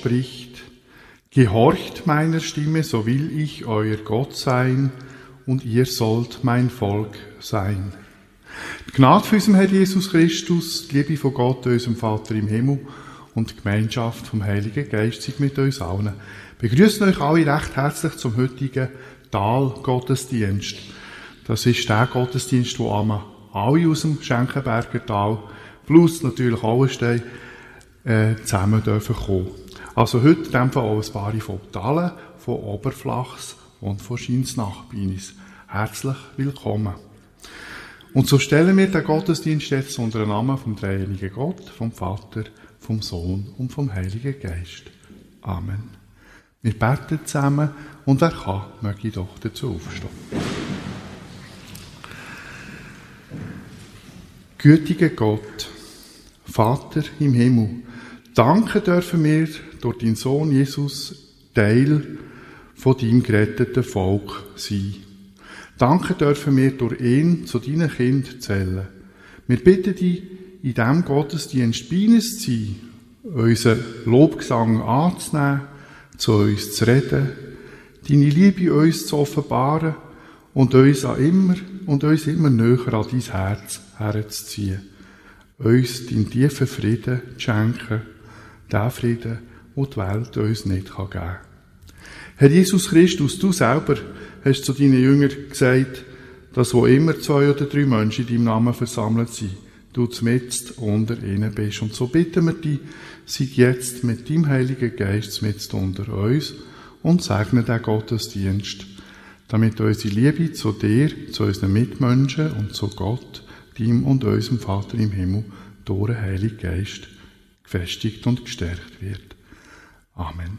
Spricht, Gehorcht meiner Stimme, so will ich euer Gott sein, und ihr sollt mein Volk sein. Die Gnade für unseren Herr Jesus Christus, die Liebe von Gott, unserem Vater im Himmel und die Gemeinschaft vom Heiligen Geist sind mit uns allen. Begrüßen euch alle recht herzlich zum heutigen Tal-Gottesdienst. Das ist der Gottesdienst, wo alle aus dem Schenkenberger Tal, plus natürlich Auenstein, äh, zusammen dürfen kommen. Also heute in dem Fall auch ein paar von Talen, von Oberflachs und von Schinsnachbinis. Herzlich willkommen. Und so stellen wir den Gottesdienst jetzt unter den Namen vom dreieinigen Gott, vom Vater, vom Sohn und vom Heiligen Geist. Amen. Wir beten zusammen und wer kann, möge doch dazu aufstehen. Gütiger Gott, Vater im Himmel, danke dürfen wir durch deinen Sohn Jesus Teil von deinem geretteten Volk sein. Danke dürfen wir durch ihn zu deinen Kind zählen. Wir bitten dich, in diesem Gottesdienst bei uns zu sein, unseren Lobgesang anzunehmen, zu uns zu reden, deine Liebe uns zu offenbaren und uns an immer und uns immer näher an dein Herz herzuziehen. Uns deinen tiefen Frieden zu schenken, den Frieden, den die Welt uns nicht geben kann. Herr Jesus Christus, du selber hast zu deinen Jüngern gesagt, dass wo immer zwei oder drei Menschen in deinem Namen versammelt sind, du zmitzt unter ihnen bist. Und so bitten wir dich, sei jetzt mit deinem Heiligen Geist mit unter uns und segne den Gottesdienst, damit unsere Liebe zu dir, zu unseren Mitmenschen und zu Gott, dem und unserem Vater im Himmel, durch den Heiligen Geist gefestigt und gestärkt wird. Amen.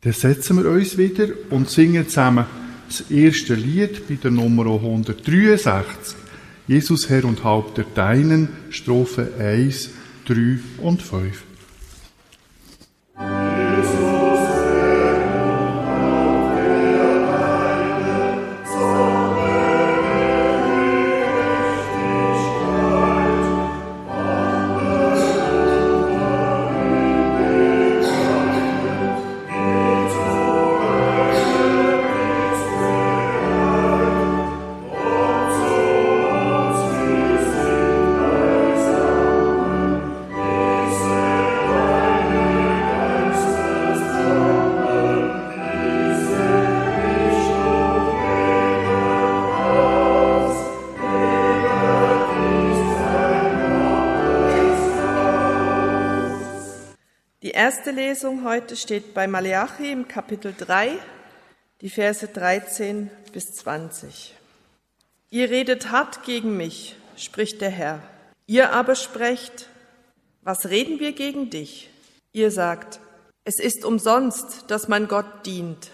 Dann setzen wir uns wieder und singen zusammen das erste Lied bei der Nummer 163. Jesus Herr und Haupt der Deinen, Strophe 1, 3 und 5. heute steht bei Malachi im Kapitel 3, die Verse 13 bis 20. Ihr redet hart gegen mich, spricht der Herr. Ihr aber sprecht, was reden wir gegen dich? Ihr sagt, es ist umsonst, dass man Gott dient.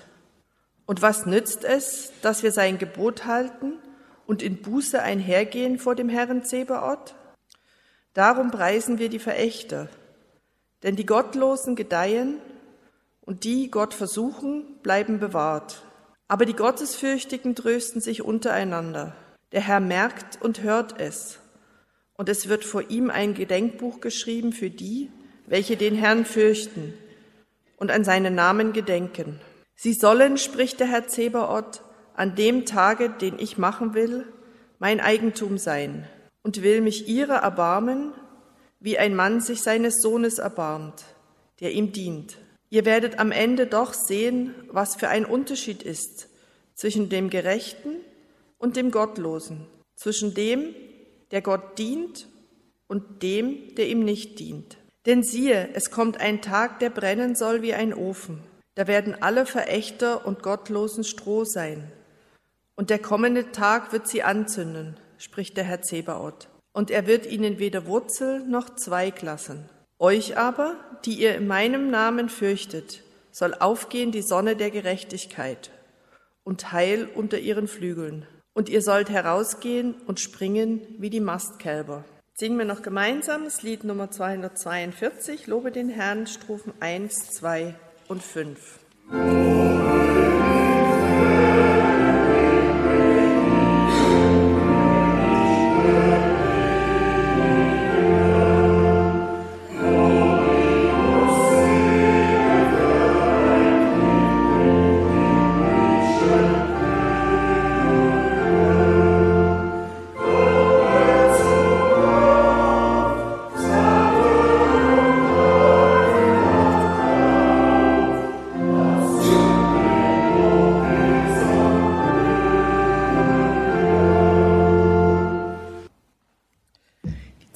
Und was nützt es, dass wir sein Gebot halten und in Buße einhergehen vor dem Herrn Zebaoth? Darum preisen wir die Verächter denn die Gottlosen gedeihen und die Gott versuchen, bleiben bewahrt. Aber die Gottesfürchtigen trösten sich untereinander. Der Herr merkt und hört es. Und es wird vor ihm ein Gedenkbuch geschrieben für die, welche den Herrn fürchten und an seinen Namen gedenken. Sie sollen, spricht der Herr Zebaoth, an dem Tage, den ich machen will, mein Eigentum sein und will mich ihrer erbarmen wie ein Mann sich seines Sohnes erbarmt, der ihm dient. Ihr werdet am Ende doch sehen, was für ein Unterschied ist zwischen dem Gerechten und dem Gottlosen, zwischen dem, der Gott dient und dem, der ihm nicht dient. Denn siehe, es kommt ein Tag, der brennen soll wie ein Ofen. Da werden alle Verächter und Gottlosen Stroh sein. Und der kommende Tag wird sie anzünden, spricht der Herr Zebaoth und er wird ihnen weder Wurzel noch Zweig lassen. Euch aber, die ihr in meinem Namen fürchtet, soll aufgehen die Sonne der Gerechtigkeit und Heil unter ihren Flügeln. Und ihr sollt herausgehen und springen wie die Mastkälber. Singen wir noch gemeinsam das Lied Nummer 242, Lobe den Herrn, Strophen 1, 2 und 5.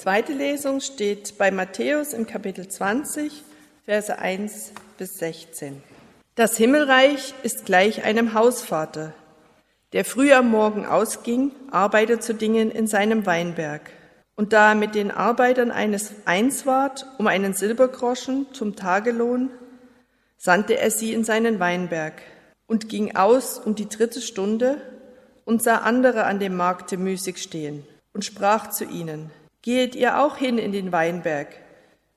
zweite Lesung steht bei Matthäus im Kapitel 20, Verse 1 bis 16. Das Himmelreich ist gleich einem Hausvater, der früh am Morgen ausging, Arbeiter zu dingen in seinem Weinberg. Und da er mit den Arbeitern eines eins ward, um einen Silbergroschen zum Tagelohn, sandte er sie in seinen Weinberg und ging aus um die dritte Stunde und sah andere an dem Markte müßig stehen und sprach zu ihnen, Gehet ihr auch hin in den Weinberg,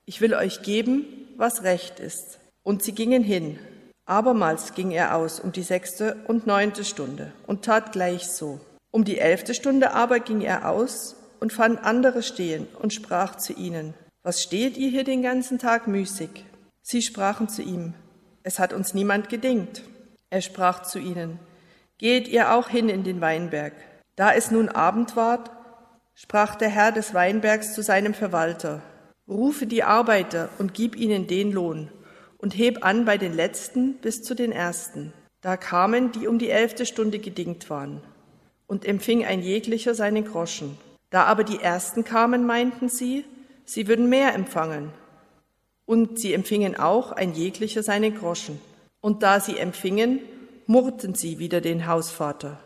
ich will euch geben, was recht ist. Und sie gingen hin. Abermals ging er aus um die sechste und neunte Stunde und tat gleich so. Um die elfte Stunde aber ging er aus und fand andere stehen und sprach zu ihnen, Was steht ihr hier den ganzen Tag müßig? Sie sprachen zu ihm, Es hat uns niemand gedingt. Er sprach zu ihnen, Geht ihr auch hin in den Weinberg. Da es nun Abend ward, sprach der Herr des Weinbergs zu seinem Verwalter, Rufe die Arbeiter und gib ihnen den Lohn und heb an bei den Letzten bis zu den Ersten. Da kamen, die um die elfte Stunde gedingt waren, und empfing ein jeglicher seinen Groschen. Da aber die Ersten kamen, meinten sie, sie würden mehr empfangen. Und sie empfingen auch ein jeglicher seinen Groschen. Und da sie empfingen, murrten sie wieder den Hausvater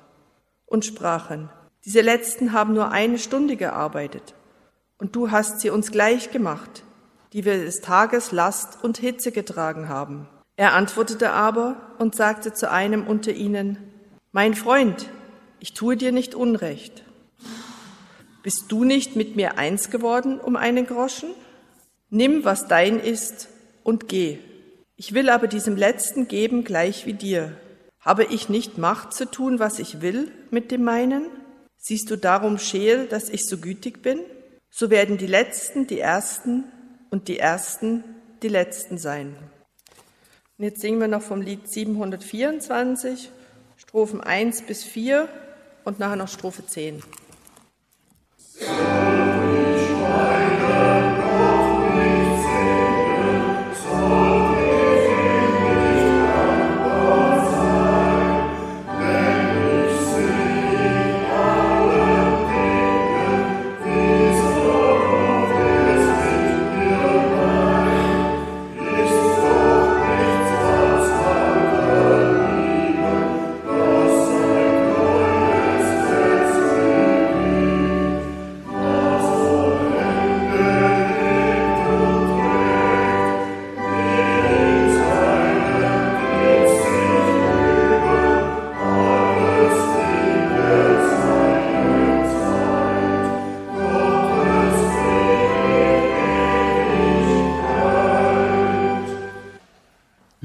und sprachen, diese Letzten haben nur eine Stunde gearbeitet, und du hast sie uns gleich gemacht, die wir des Tages Last und Hitze getragen haben. Er antwortete aber und sagte zu einem unter ihnen, Mein Freund, ich tue dir nicht Unrecht. Bist du nicht mit mir eins geworden um einen Groschen? Nimm, was dein ist, und geh. Ich will aber diesem Letzten geben gleich wie dir. Habe ich nicht Macht zu tun, was ich will mit dem meinen? Siehst du darum scheel, dass ich so gütig bin? So werden die Letzten die Ersten und die Ersten die Letzten sein. Und jetzt singen wir noch vom Lied 724, Strophen 1 bis 4 und nachher noch Strophe 10.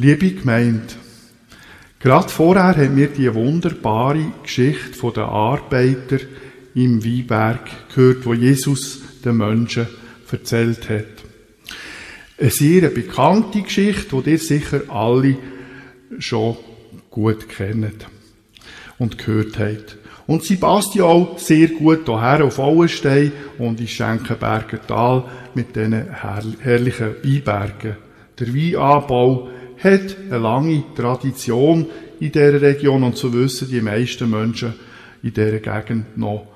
Liebe Gemeinde, gerade vorher haben wir die wunderbare Geschichte der Arbeiter im Weinberg gehört, wo Jesus den Menschen erzählt hat. Eine sehr bekannte Geschichte, die ihr sicher alle schon gut kennt und gehört habt. Und sie passt ja auch sehr gut hierher auf Auenstein und in Schenkenberger Tal mit diesen herrlichen Weinbergen. Der Weinanbau hat eine lange Tradition in dieser Region und so wissen die meisten Menschen in dieser Gegend noch,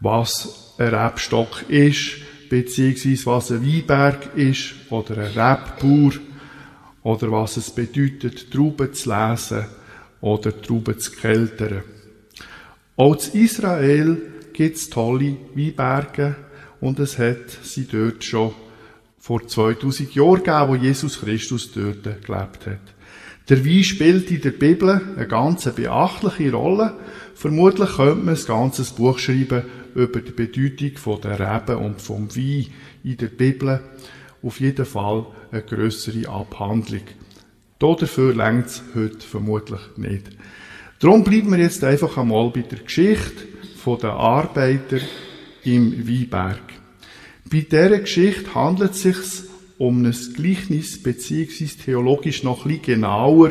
was ein Rebstock ist, beziehungsweise was ein Weinberg ist oder ein Rebbauer oder was es bedeutet, Trauben zu lesen oder Trauben zu keltern. Auch in Israel gibt es tolle Weinberge und es hat sie dort schon vor 2000 Jahren gegeben, wo Jesus Christus dort gelebt hat. Der Wein spielt in der Bibel eine ganz beachtliche Rolle. Vermutlich könnte man ein ganzes Buch schreiben über die Bedeutung der Reben und vom Wein in der Bibel. Auf jeden Fall eine größere Abhandlung. Dafür längt es heute vermutlich nicht. Darum bleiben wir jetzt einfach einmal bei der Geschichte der Arbeiter im Weinberg. Bei dieser Geschichte handelt es sich um ein Gleichnis, beziehungsweise theologisch noch bisschen genauer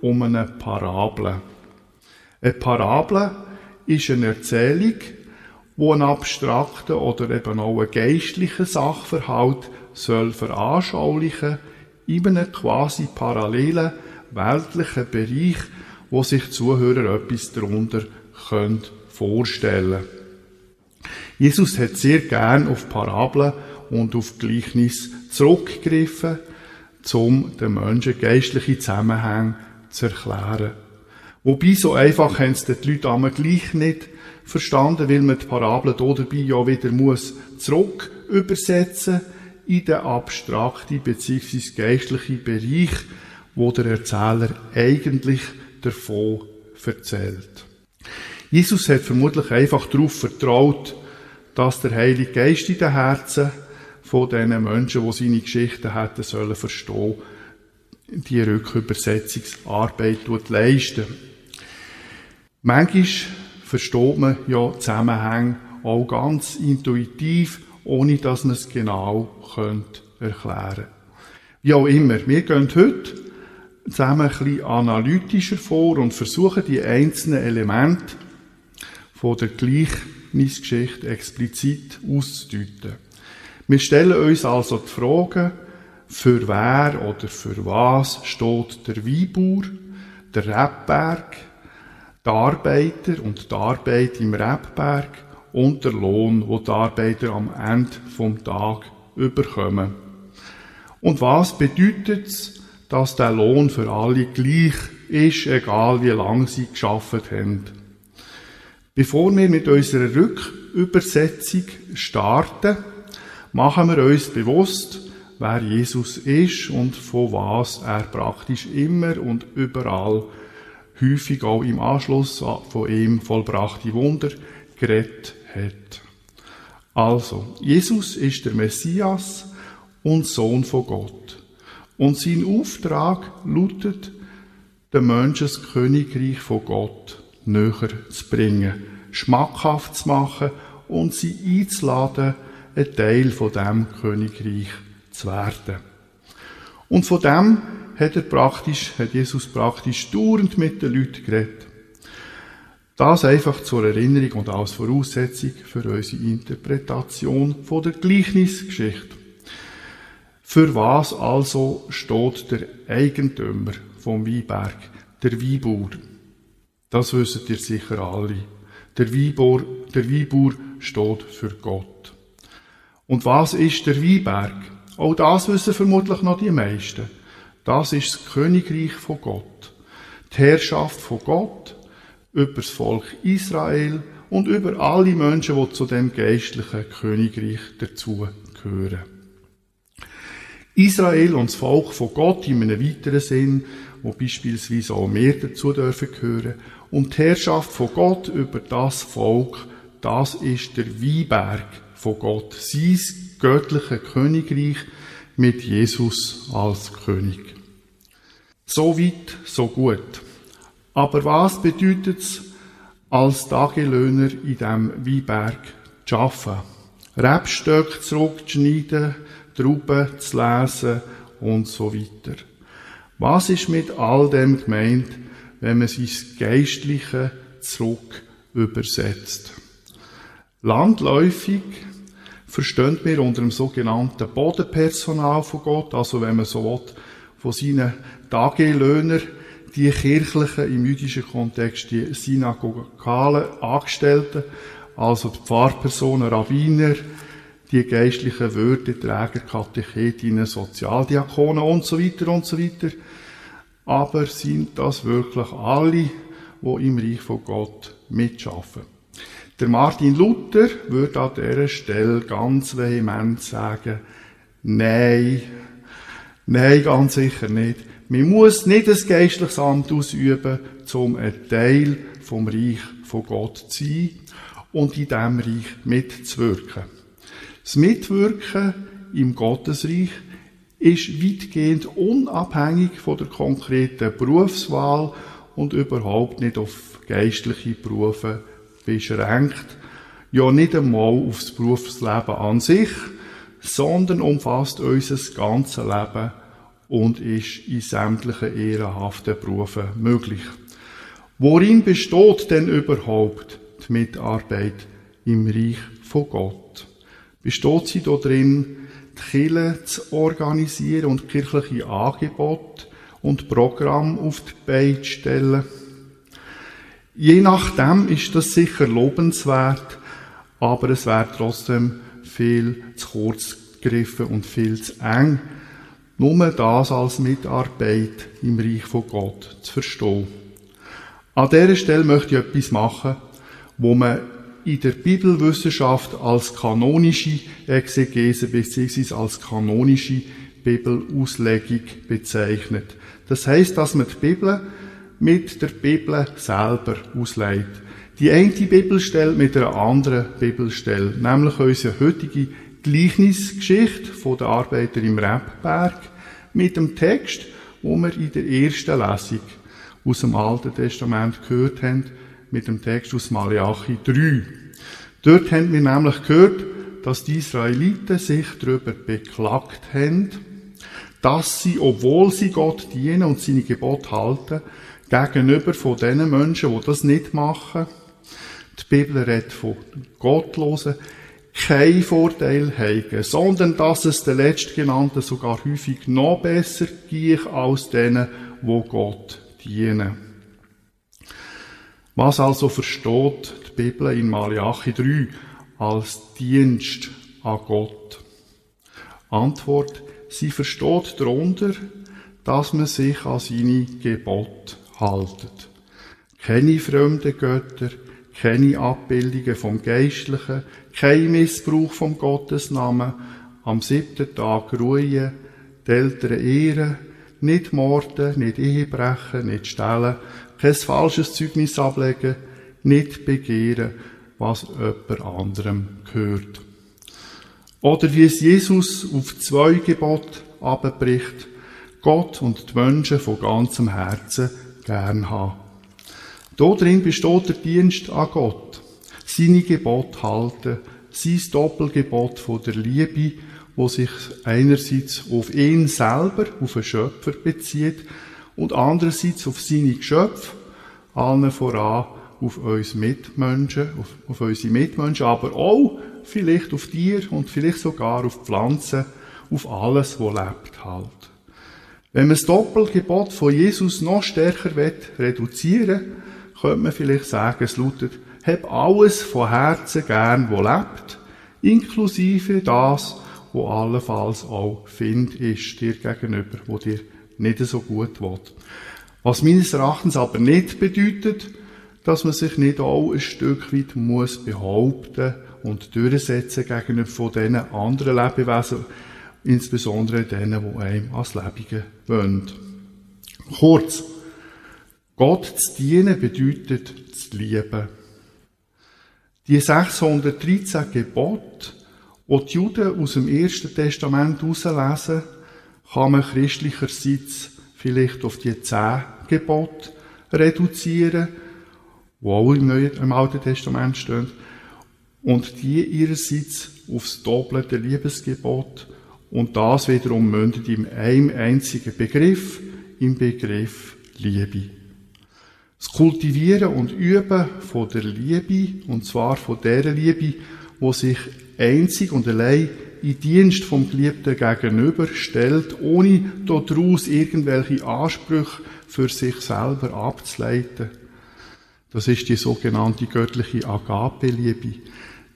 um eine Parabel. Eine Parabel ist eine Erzählung, wo ein abstrakter oder eben auch ein geistlicher Sachverhalt soll veranschaulichen in einem quasi parallelen weltlichen Bereich, wo sich Zuhörer etwas darunter vorstellen können. Jesus hat sehr gern auf Parabeln und auf Gleichnis zurückgegriffen, um den Menschen geistliche Zusammenhänge zu erklären. Wobei, so einfach haben es die Leute einmal gleich nicht verstanden, weil man die Parabel hier dabei ja wieder muss zurück übersetzen in den abstrakten bzw. geistlichen Bereich, wo der Erzähler eigentlich davon erzählt. Jesus hat vermutlich einfach darauf vertraut, dass der Heilige Geist in den Herzen von den Menschen, die seine Geschichten hätten sollen verstehen, die Rückübersetzungsarbeit leisten. Manchmal versteht man ja Zusammenhänge auch ganz intuitiv, ohne dass man es genau könnte erklären Wie auch immer, wir gehen heute zusammen ein bisschen analytischer vor und versuchen die einzelnen Elemente von der Gleichnisgeschichte explizit auszudeuten. Wir stellen uns also die Frage, für wer oder für was steht der Weinbauer, der Rebberg, die Arbeiter und die Arbeit im Rebberg und der Lohn, wo die Arbeiter am Ende vom Tag überkommen. Und was bedeutet es, dass der Lohn für alle gleich ist, egal wie lange sie geschafft haben? Bevor wir mit unserer Rückübersetzung starten, machen wir uns bewusst, wer Jesus ist und von was er praktisch immer und überall häufig auch im Anschluss von ihm vollbrachte Wunder geredet hat. Also, Jesus ist der Messias und Sohn von Gott. Und sein Auftrag lautet, den Menschen das Königreich von Gott näher zu bringen, schmackhaft zu machen und sie einzuladen, ein Teil von dem Königreich zu werden. Und von dem hat er praktisch, hat Jesus praktisch dauernd mit den Leuten geredet. Das einfach zur Erinnerung und als Voraussetzung für unsere Interpretation von der Gleichnisgeschichte. Für was also steht der Eigentümer vom Weinberg, der Weinbauer? Das wisst ihr sicher alle. Der Weinbauer, der Weinbauer steht für Gott. Und was ist der Weinberg? Auch das wissen vermutlich noch die meisten. Das ist das Königreich von Gott. Die Herrschaft von Gott über das Volk Israel und über alle Menschen, die zu dem geistlichen Königreich dazu gehören. Israel und das Volk von Gott in einem weiteren Sinn, wo beispielsweise auch mehr dazu dürfen gehören, und die Herrschaft von Gott über das Volk, das ist der Weinberg von Gott, sein göttliche Königreich mit Jesus als König. So weit, so gut. Aber was bedeutet es, als Tagelöhner in diesem Weinberg zu arbeiten? Rebstöcke zurückzuschneiden, Trauben zu lesen und so weiter. Was ist mit all dem gemeint, wenn man sein Geistliche zurück übersetzt? Landläufig verstehen wir unter dem sogenannten Bodenpersonal von Gott, also wenn man so will, von seinen Tagelöhner, die kirchlichen, im jüdischen Kontext, die synagogalen Angestellten, also die Pfarrpersonen, Rabbiner, die geistlichen Würdeträger, Katechetinnen, Sozialdiakonen und so weiter und so weiter. Aber sind das wirklich alle, die im Reich von Gott mitschaffen? Der Martin Luther würde an dieser Stelle ganz vehement sagen, nein, nein, ganz sicher nicht. Man muss nicht ein geistliches Amt ausüben, um ein Teil vom Reich von Gott zu sein und in diesem Reich mitzuwirken. Das Mitwirken im Gottesreich ist weitgehend unabhängig von der konkreten Berufswahl und überhaupt nicht auf geistliche Berufe beschränkt. Ja, nicht einmal auf das Berufsleben an sich, sondern umfasst unser ganzes Leben und ist in sämtlichen ehrenhaften Berufen möglich. Worin besteht denn überhaupt die Mitarbeit im Reich von Gott? Besteht sie darin, Kirche zu organisieren und kirchliche Angebote und Programme auf die Beine zu stellen? Je nachdem ist das sicher lobenswert, aber es wäre trotzdem viel zu kurz gegriffen und viel zu eng, nur das als Mitarbeit im Reich von Gott zu verstehen. An dieser Stelle möchte ich etwas machen, wo man in der Bibelwissenschaft als kanonische Exegese bzw. als kanonische Bibelauslegung bezeichnet. Das heißt, dass man die Bibel mit der Bibel selber auslegt. Die eine Bibelstelle mit einer anderen Bibelstelle, nämlich unsere heutige Gleichnisgeschichte von der Arbeiter im Rebberg mit dem Text, wo wir in der ersten Lesung aus dem Alten Testament gehört haben, mit dem Text aus Malachi 3. Dort haben wir nämlich gehört, dass die Israeliten sich darüber beklagt haben, dass sie, obwohl sie Gott dienen und seine Gebote halten, gegenüber von den Menschen, die das nicht machen, die Bibel redet von Gottlosen, kein Vorteil haben, sondern dass es den Letztgenannten sogar häufig noch besser geht als denen, wo Gott dienen. Was also versteht Bibel in Malachi 3 als Dienst an Gott? Antwort, sie versteht darunter, dass man sich an seine Gebote haltet. Keine fremden Götter, keine Abbildungen vom Geistlichen, kein Missbrauch vom Gottesnamen, am siebten Tag ruhen, die Eltern ehren, nicht morden, nicht Ehebrechen, nicht stehlen, kein falsches Zeugnis ablegen, nicht begehren, was jemand anderem gehört. Oder wie es Jesus auf zwei Gebote abbricht, Gott und die Menschen von ganzem Herzen gern haben. Darin besteht der Dienst an Gott, seine Gebote halten, sein Doppelgebot von der Liebe, wo sich einerseits auf ihn selber, auf den Schöpfer bezieht und andererseits auf seine Geschöpfe, allen voran auf uns Mitmenschen, auf, auf unsere Mitmenschen, aber auch vielleicht auf Tiere und vielleicht sogar auf Pflanzen, auf alles, was lebt halt. Wenn man das Doppelgebot von Jesus noch stärker reduzieren will, könnte man vielleicht sagen, es lautet, hab alles von Herzen gern, wo lebt, inklusive das, wo allenfalls auch Find ist dir gegenüber, wo dir nicht so gut will. Was meines Erachtens aber nicht bedeutet, dass man sich nicht auch ein Stück weit muss behaupten und durchsetzen gegenüber von diesen anderen Lebewesen, insbesondere denen, die einem als Lebige wollen. Kurz, Gott zu dienen bedeutet zu lieben. Die 613 Gebote, die die Juden aus dem Ersten Testament herauslesen, kann man christlicherseits vielleicht auf die 10 Gebote reduzieren, die auch im, Neuen, im Alten Testament stehen, und die ihrerseits aufs doppelte Liebesgebot und das wiederum mündet in einem einzigen Begriff, im Begriff Liebe. Das Kultivieren und Üben von der Liebe, und zwar von der Liebe, wo sich einzig und allein in Dienst vom Geliebten gegenüber stellt, ohne daraus irgendwelche Ansprüche für sich selber abzuleiten. Das ist die sogenannte göttliche Agape-Liebe.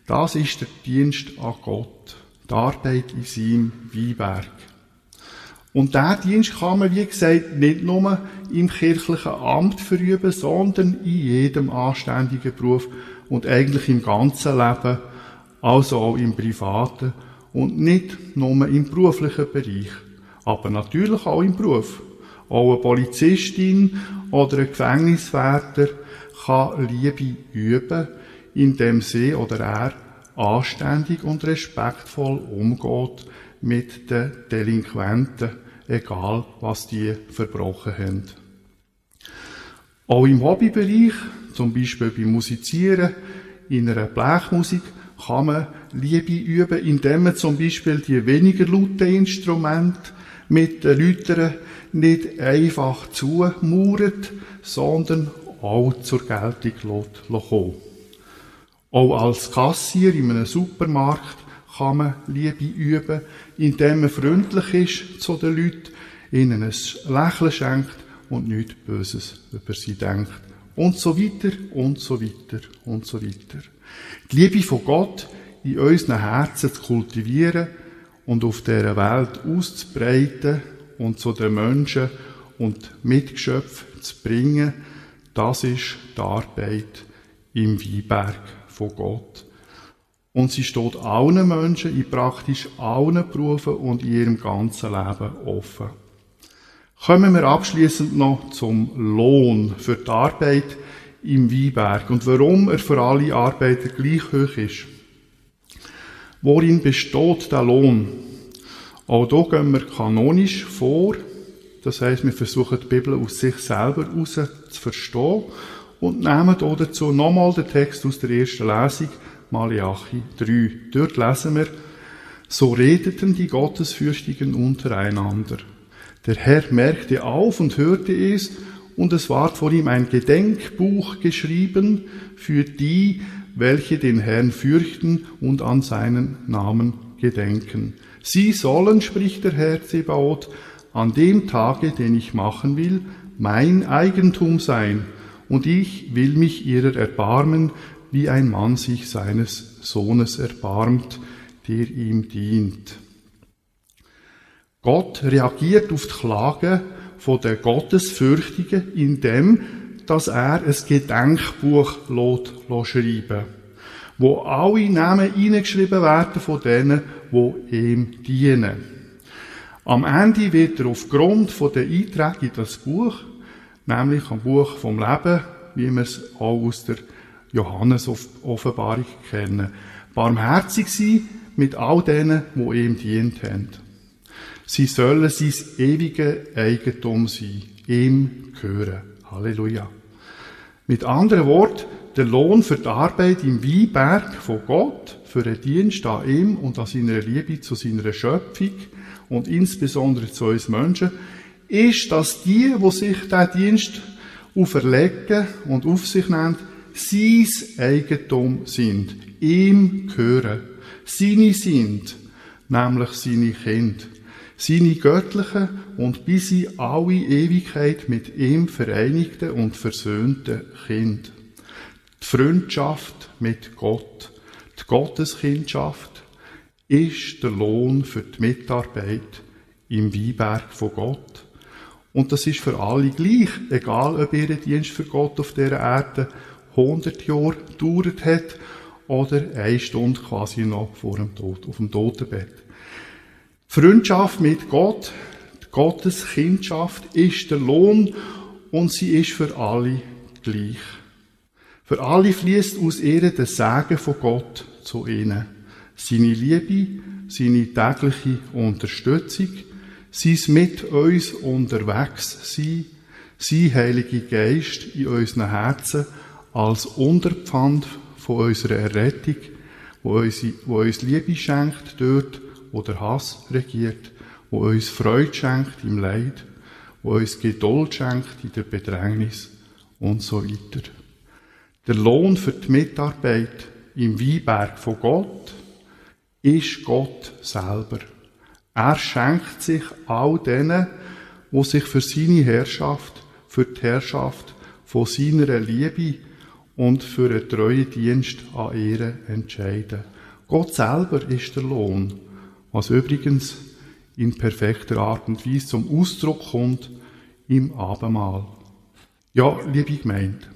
Das ist der Dienst an Gott, die Arbeit in seinem Weinberg. Und der Dienst kann man, wie gesagt, nicht nur im kirchlichen Amt verüben, sondern in jedem anständigen Beruf und eigentlich im ganzen Leben, also auch im privaten und nicht nur im beruflichen Bereich, aber natürlich auch im Beruf. Auch eine Polizistin oder ein Gefängniswärter kann Liebe üben, indem sie oder er anständig und respektvoll umgeht mit den Delinquenten, egal was die verbrochen haben. Auch im Hobbybereich, zum Beispiel beim Musizieren, in einer Blechmusik, kann man Liebe üben, indem man zum Beispiel die weniger lauten Instrumente mit den Läutern nicht einfach zumauert, sondern auch zur Geltung kommen Auch als Kassier in einem Supermarkt kann man Liebe üben, indem man freundlich ist zu den Leuten, ihnen ein Lächeln schenkt und nichts Böses über sie denkt Und so weiter und so weiter und so weiter. Die Liebe von Gott in unseren Herzen zu kultivieren und auf dieser Welt auszubreiten und zu den Menschen und Mitgeschöpfen zu bringen, das ist die Arbeit im Weinberg von Gott. Und sie steht allen Menschen in praktisch allen Berufen und in ihrem ganzen Leben offen. Kommen wir abschließend noch zum Lohn für die Arbeit im Weinberg und warum er für alle Arbeiter gleich hoch ist. Worin besteht der Lohn? Auch hier gehen wir kanonisch vor. Das heißt, wir versuchen die Bibel aus sich selber heraus zu verstehen und nehmen hier dazu nochmal den Text aus der ersten Lesung, Malachi 3. Dort lesen wir, so redeten die Gottesfürchtigen untereinander. Der Herr merkte auf und hörte es, und es ward vor ihm ein Gedenkbuch geschrieben für die, welche den Herrn fürchten und an seinen Namen gedenken. Sie sollen, spricht der Herr Zebaoth, an dem Tage, den ich machen will, mein Eigentum sein, und ich will mich ihrer erbarmen, wie ein Mann sich seines Sohnes erbarmt, der ihm dient. Gott reagiert auf die Klage von der Gottesfürchtigen, indem dass er ein Gedenkbuch lässt, schreiben wo alle Namen hineingeschrieben werden von denen, die ihm dienen. Am Ende wird er aufgrund von der Einträge in das Buch, nämlich am Buch vom Leben, wie wir es auch aus der Johannes-Offenbarung kennen, barmherzig sein mit all denen, die ihm dient haben. Sie sollen sein ewige Eigentum sein, ihm gehören. Halleluja. Mit anderen Worten, der Lohn für die Arbeit im Weinberg von Gott, für den Dienst an ihm und an seiner Liebe zu seiner Schöpfung und insbesondere zu uns Menschen, ist, dass die, wo sich der Dienst auferlegen und auf sich nehmen, sein Eigentum sind, ihm gehören, seine sind, nämlich seine Kinder. Seine göttlichen und bis in alle Ewigkeit mit ihm vereinigten und versöhnten Kind. Die Freundschaft mit Gott, die Gotteskindschaft, ist der Lohn für die Mitarbeit im Weinberg von Gott. Und das ist für alle gleich, egal ob ihr Dienst für Gott auf dieser Erde 100 Jahre gedauert hat oder eine Stunde quasi noch vor dem Tod, auf dem Totenbett. Freundschaft mit Gott, Gottes Kindschaft ist der Lohn und sie ist für alle gleich. Für alle fließt aus ihr der Segen von Gott zu ihnen. Seine Liebe, seine tägliche Unterstützung, sein mit uns unterwegs sein, sein Heilige Geist in unseren Herzen als Unterpfand von unserer Errettung, wo uns, wo uns Liebe schenkt dort, wo der Hass regiert, wo uns Freude schenkt im Leid, wo uns Geduld schenkt in der Bedrängnis und so weiter. Der Lohn für die Mitarbeit im Weinberg von Gott ist Gott selber. Er schenkt sich all denen, wo sich für seine Herrschaft, für die Herrschaft von seiner Liebe und für einen treuen Dienst an Ehre entscheiden. Gott selber ist der Lohn was übrigens in perfekter Art und Weise zum Ausdruck kommt im Abendmahl. Ja, liebe Gemeinde,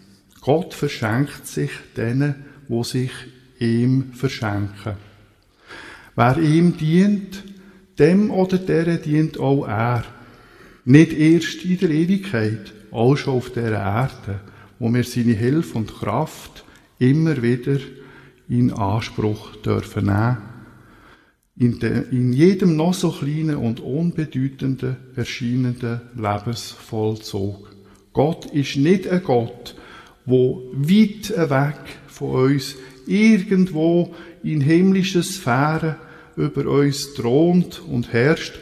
Gott verschenkt sich denen, wo sich ihm verschenken. Wer ihm dient, dem oder deren dient auch er. Nicht erst in der Ewigkeit, auch schon auf der Erde, wo wir seine Hilfe und Kraft immer wieder in Anspruch dürfen nehmen in, de, in jedem noch so kleinen und unbedeutenden erscheinenden Lebensvollzug. Gott ist nicht ein Gott, wo weit weg von uns irgendwo in himmlischen Sphären über uns thront und herrscht,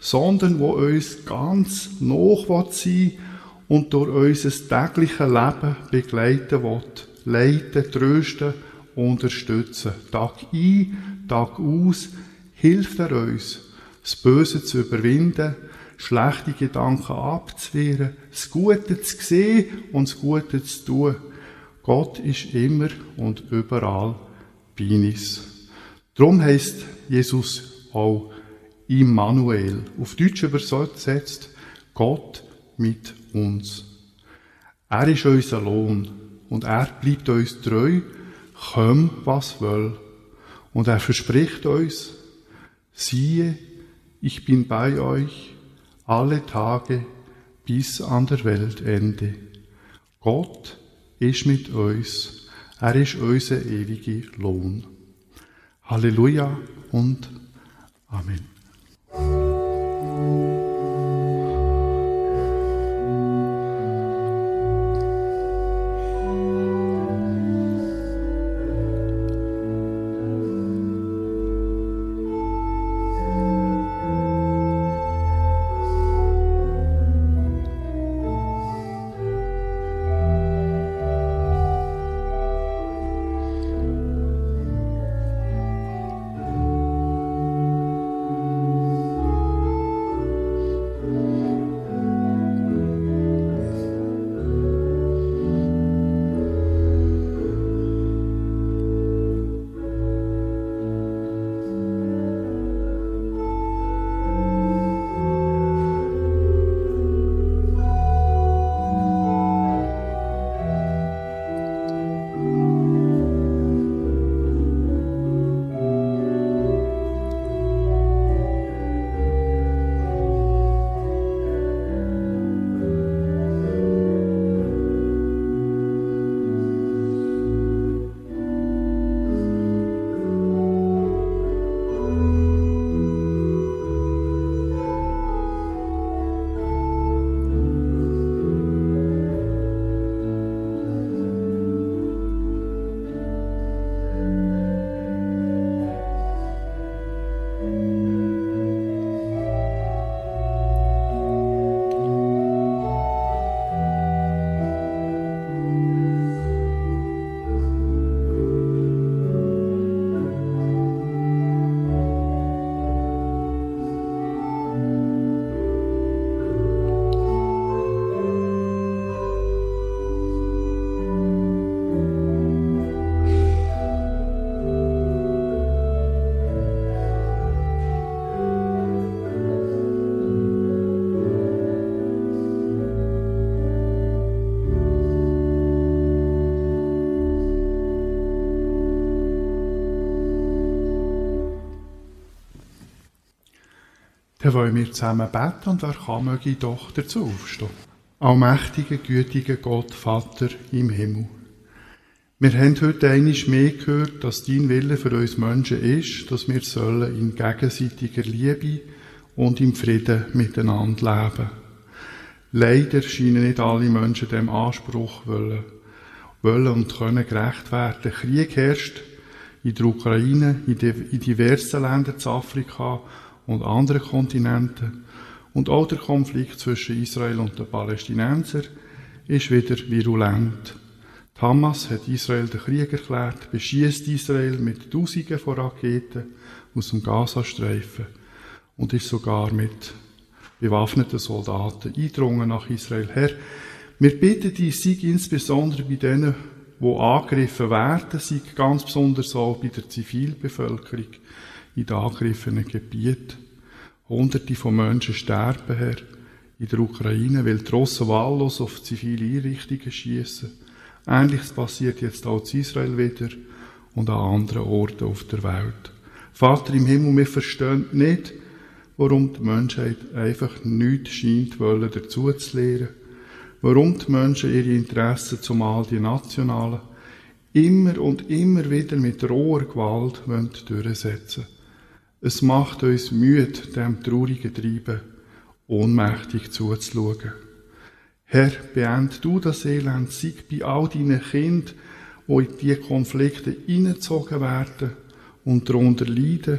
sondern wo uns ganz noch sein und durch unser tägliches Leben begleiten will, leiten, trösten, unterstützen. Tag ein, Tag aus, hilft er uns, das Böse zu überwinden, schlechte Gedanken abzuwehren, das Gute zu sehen und das Gute zu tun. Gott ist immer und überall bei uns. Darum heißt Jesus auch Immanuel, auf Deutsch übersetzt Gott mit uns. Er ist unser Lohn und er bleibt uns treu, komm was will. Und er verspricht uns, siehe, ich bin bei euch alle Tage bis an der Weltende. Gott ist mit uns, er ist unser ewiger Lohn. Halleluja und Amen. Dann wollen wir zusammen beten und wer kann, möge doch dazu aufstehen. Allmächtiger, gütiger Gott, Vater im Himmel. Wir haben heute einmal mehr gehört, dass dein Wille für uns Menschen ist, dass wir sollen in gegenseitiger Liebe und im Frieden miteinander leben. Leider scheinen nicht alle Menschen dem Anspruch wollen, wollen und können gerecht werden. Krieg herrscht in der Ukraine, in diversen Ländern zu Afrika und anderen Kontinenten. Und auch der Konflikt zwischen Israel und den Palästinensern ist wieder virulent. Die Hamas hat Israel den Krieg erklärt, beschießt Israel mit Tausenden von Raketen aus dem Gazastreifen und ist sogar mit bewaffneten Soldaten eindrungen nach Israel. Herr, wir bitten dich, sei insbesondere bei denen, die angegriffen werden, sei ganz besonders auch bei der Zivilbevölkerung in den angegriffenen Gebieten. Hunderte von Menschen sterben, Herr, in der Ukraine, weil die Russen wahllos auf zivile Einrichtungen schießen. Ähnliches passiert jetzt auch in Israel wieder und an anderen Orten auf der Welt. Vater im Himmel, wir verstehen nicht, warum die Menschheit einfach nichts scheint wollen, dazu zu lehren. Warum die Menschen ihre Interessen, zumal die nationalen, immer und immer wieder mit roher Gewalt durchsetzen wollen. Es macht uns müde, dem traurigen Treiben ohnmächtig zuzuschauen. Herr, beend du das Elend, sei bei all deinen Kindern, die in diese Konflikte hineingezogen werden und darunter leiden,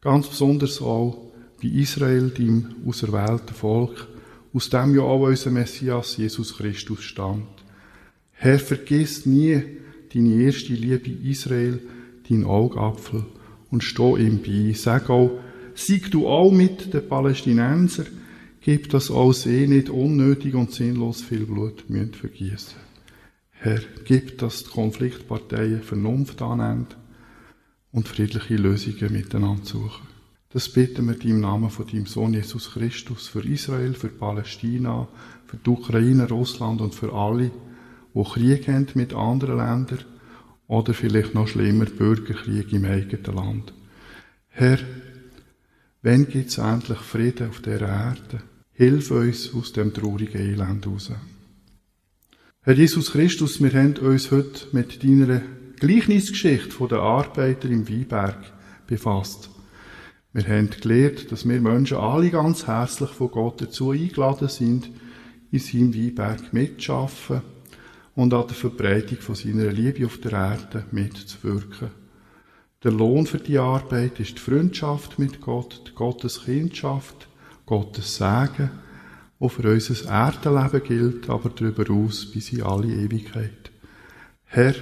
ganz besonders auch bei Israel, deinem auserwählten Volk, aus dem ja auch unser Messias Jesus Christus stammt. Herr, vergiss nie deine erste Liebe Israel, dein Augapfel, und steh ihm bei. Sag auch, sieg du auch mit den Palästinensern Gib, dass auch sie nicht unnötig und sinnlos viel Blut müssen vergießen. Herr, gib, dass die Konfliktparteien Vernunft annehmen und friedliche Lösungen miteinander suchen. Das bitten wir dir im Namen von deinem Sohn Jesus Christus für Israel, für Palästina, für die Ukraine, Russland und für alle, die Krieg haben mit anderen Ländern oder vielleicht noch schlimmer Bürgerkrieg im eigenen Land. Herr, wann gibt es endlich Frieden auf der Erde? Hilf uns aus dem traurigen Elend raus. Herr Jesus Christus, wir haben uns heute mit deiner Gleichnisgeschichte der Arbeiter im Weinberg befasst. Wir haben gelernt, dass wir Menschen alle ganz herzlich von Gott dazu eingeladen sind, in seinem Weinberg mitzuschaffen und an der Verbreitung von seiner Liebe auf der Erde mitzuwirken. Der Lohn für die Arbeit ist die Freundschaft mit Gott, die Gottes Kindschaft, Gottes Segen, wo für unser Erdenleben gilt, aber darüber aus bis in alle Ewigkeit. Herr,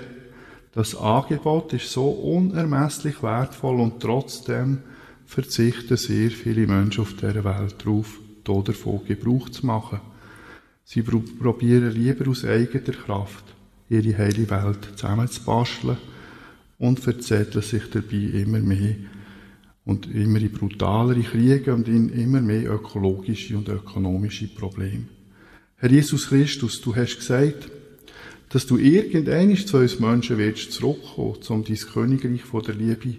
das Angebot ist so unermesslich wertvoll und trotzdem verzichten sehr viele Menschen auf dieser Welt darauf, davon Gebrauch zu machen. Sie probieren lieber aus eigener Kraft ihre heile Welt zusammenzubasteln und verzetteln sich dabei immer mehr und immer in brutalere Kriege und in immer mehr ökologische und ökonomische Probleme. Herr Jesus Christus, du hast gesagt, dass du irgendeinmal zu uns Menschen willst zurückkommen, um dein Königreich von der Liebe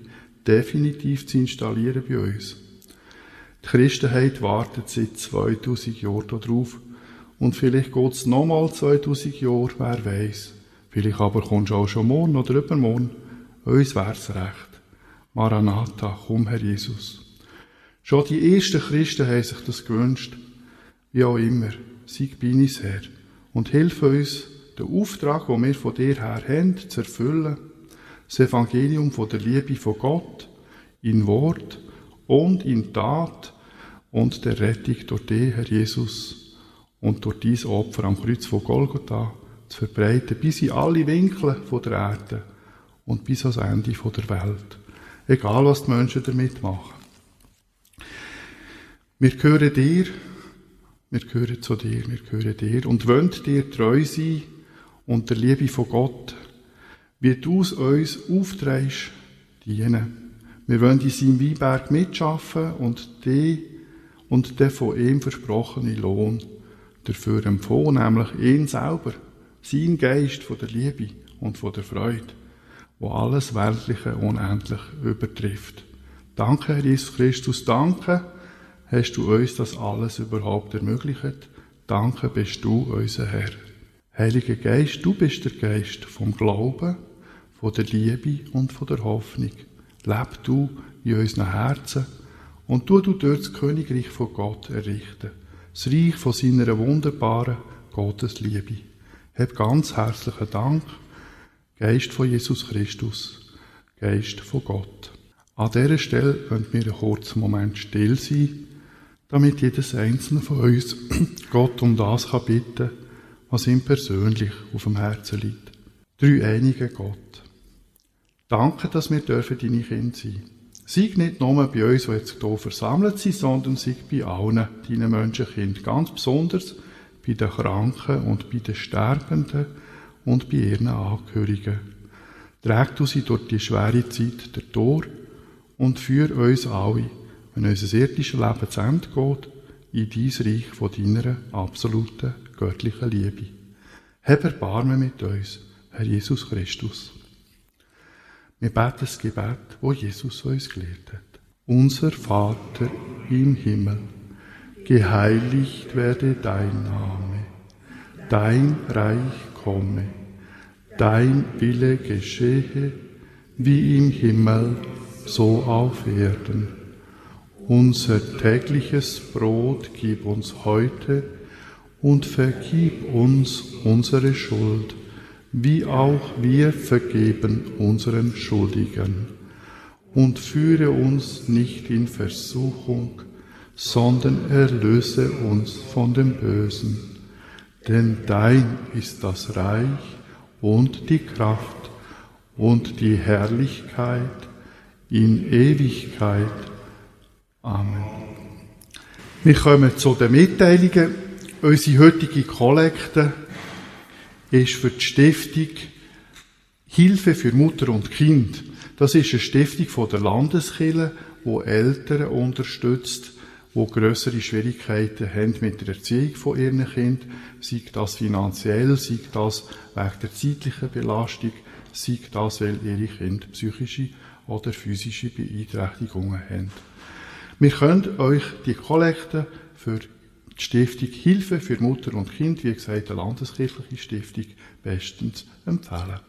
definitiv zu installieren bei uns. Die Christenheit wartet seit 2000 Jahren darauf. Und vielleicht geht es nochmal 2000 Jahre, wer weiß. Vielleicht aber kommst du auch schon morgen oder übermorgen. Uns wär's recht. Maranatha, komm Herr Jesus. Schon die ersten Christen haben sich das gewünscht. Wie auch immer, sieg bei uns Herr und hilf uns, den Auftrag, den wir von dir her haben, zu erfüllen das Evangelium von der Liebe von Gott in Wort und in Tat und der Rettung durch dich, Herr Jesus, und durch dies Opfer am Kreuz von Golgotha zu verbreiten, bis in alle Winkel von der Erde und bis ans Ende von der Welt. Egal, was die Menschen damit machen. Wir gehören dir, wir gehören zu dir, wir gehören dir und wollen dir treu sein und der Liebe von Gott wie du es uns aufträgst, dienen. Wir wollen in seinem Weinberg mitschaffen und die und den von ihm versprochenen Lohn dafür empfohlen, nämlich ihn selber, sein Geist von der Liebe und von der Freude, wo alles Weltliche unendlich übertrifft. Danke, Herr Jesus Christus, danke, hast du uns das alles überhaupt ermöglicht. Danke bist du unser Herr. Heiliger Geist, du bist der Geist vom Glauben, von der Liebe und von der Hoffnung. Leb du in unseren Herzen und tu du dort das Königreich von Gott errichten. Das Reich von seiner wunderbaren Gottesliebe. Hab ganz herzlichen Dank, Geist von Jesus Christus, Geist von Gott. An dieser Stelle wollen wir einen kurzen Moment still sein, damit jedes einzelne von uns Gott um das kann bitten, was ihm persönlich auf dem Herzen liegt. Drei einige Gott. Danke, dass wir dürfen deine Kinder sein. Sei nicht nur bei uns, die jetzt hier versammelt sind, sondern sei bei allen deinen Menschenkind. Ganz besonders bei den Kranken und bei den Sterbenden und bei ihren Angehörigen. Träg du sie durch die schwere Zeit der Tor und führ uns alle, wenn unser irdisches Leben zu Ende geht, in dein Reich von deiner absoluten göttlichen Liebe. Hab Erbarmen mit uns, Herr Jesus Christus. Wir beten das Gebet, wo Jesus uns gelehrt hat. Unser Vater im Himmel, geheiligt werde dein Name, dein Reich komme, dein Wille geschehe, wie im Himmel, so auf Erden. Unser tägliches Brot gib uns heute und vergib uns unsere Schuld, wie auch wir vergeben unseren Schuldigen. Und führe uns nicht in Versuchung, sondern erlöse uns von dem Bösen. Denn dein ist das Reich und die Kraft und die Herrlichkeit in Ewigkeit. Amen. Wir kommen zu den Mitteilungen. Unsere heutige Kollekte ist für die Stiftung Hilfe für Mutter und Kind. Das ist eine Stiftung von der Landeskirche, die Eltern unterstützt, die größere Schwierigkeiten haben mit der Erziehung von ihren Kindern, sei das finanziell, sei das wegen der zeitlichen Belastung, sei das, weil ihre Kinder psychische oder physische Beeinträchtigungen haben. Wir können euch die Kollekte für die Stiftung Hilfe für Mutter und Kind, wie gesagt, eine landeskirchliche Stiftung, bestens empfehlen.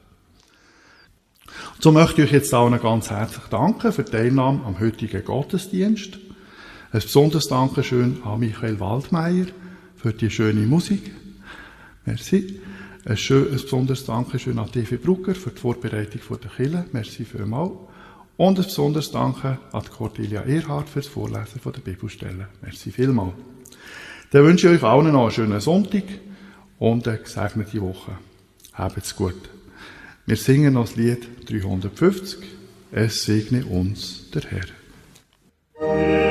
So möchte ich euch jetzt auch ganz herzlich danken für die Teilnahme am heutigen Gottesdienst. Ein besonderes Dankeschön an Michael Waldmeier für die schöne Musik. Merci. Ein, schön, ein besonderes Dankeschön an TV Brugger für die Vorbereitung der Kille. Merci vielmals. Und ein besonderes Danke an Cordelia Erhard für das Vorlesen der Bibelstellen. Merci vielmals. Dann wünsche ich euch allen noch einen schönen Sonntag und eine gesegnete Woche. Habt's gut. Wir singen noch das Lied 350. Es segne uns der Herr.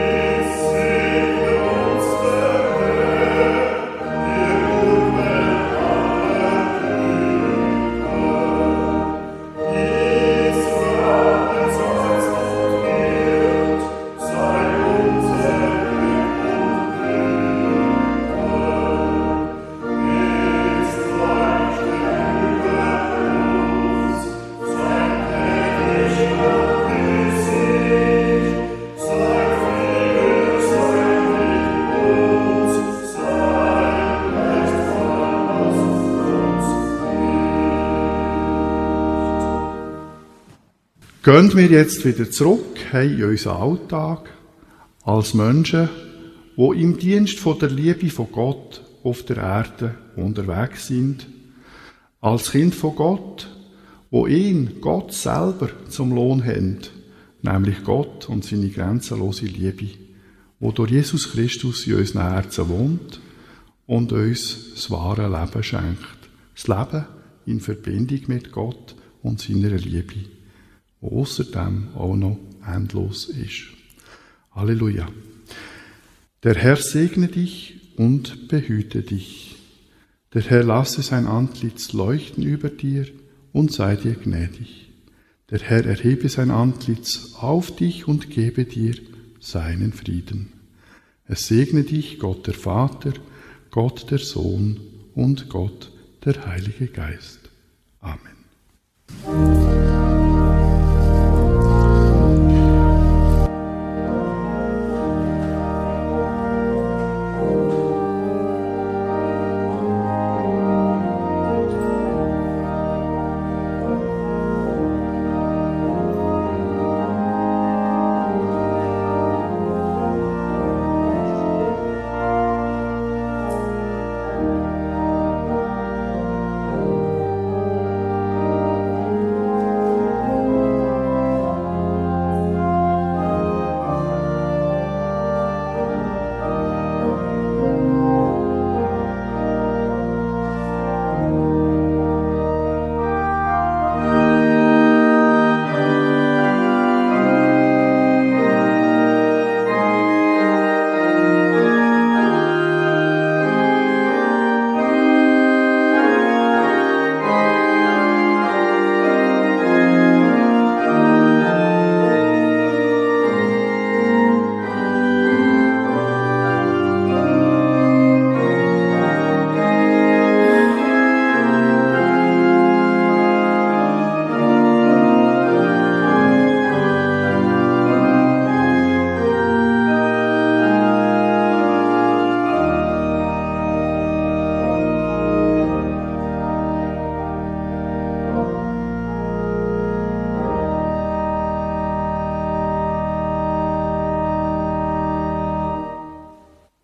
Gehen wir jetzt wieder zurück in unseren Alltag als Menschen, die im Dienst von der Liebe von Gott auf der Erde unterwegs sind, als Kind von Gott, wo ihn, Gott selber, zum Lohn haben, nämlich Gott und seine grenzenlose Liebe, wo durch Jesus Christus in unseren Herzen wohnt und uns das wahre Leben schenkt. Das Leben in Verbindung mit Gott und seiner Liebe wo außerdem auch noch endlos ist. Halleluja. Der Herr segne dich und behüte dich. Der Herr lasse sein Antlitz leuchten über dir und sei dir gnädig. Der Herr erhebe sein Antlitz auf dich und gebe dir seinen Frieden. Es segne dich Gott der Vater, Gott der Sohn und Gott der Heilige Geist. Amen.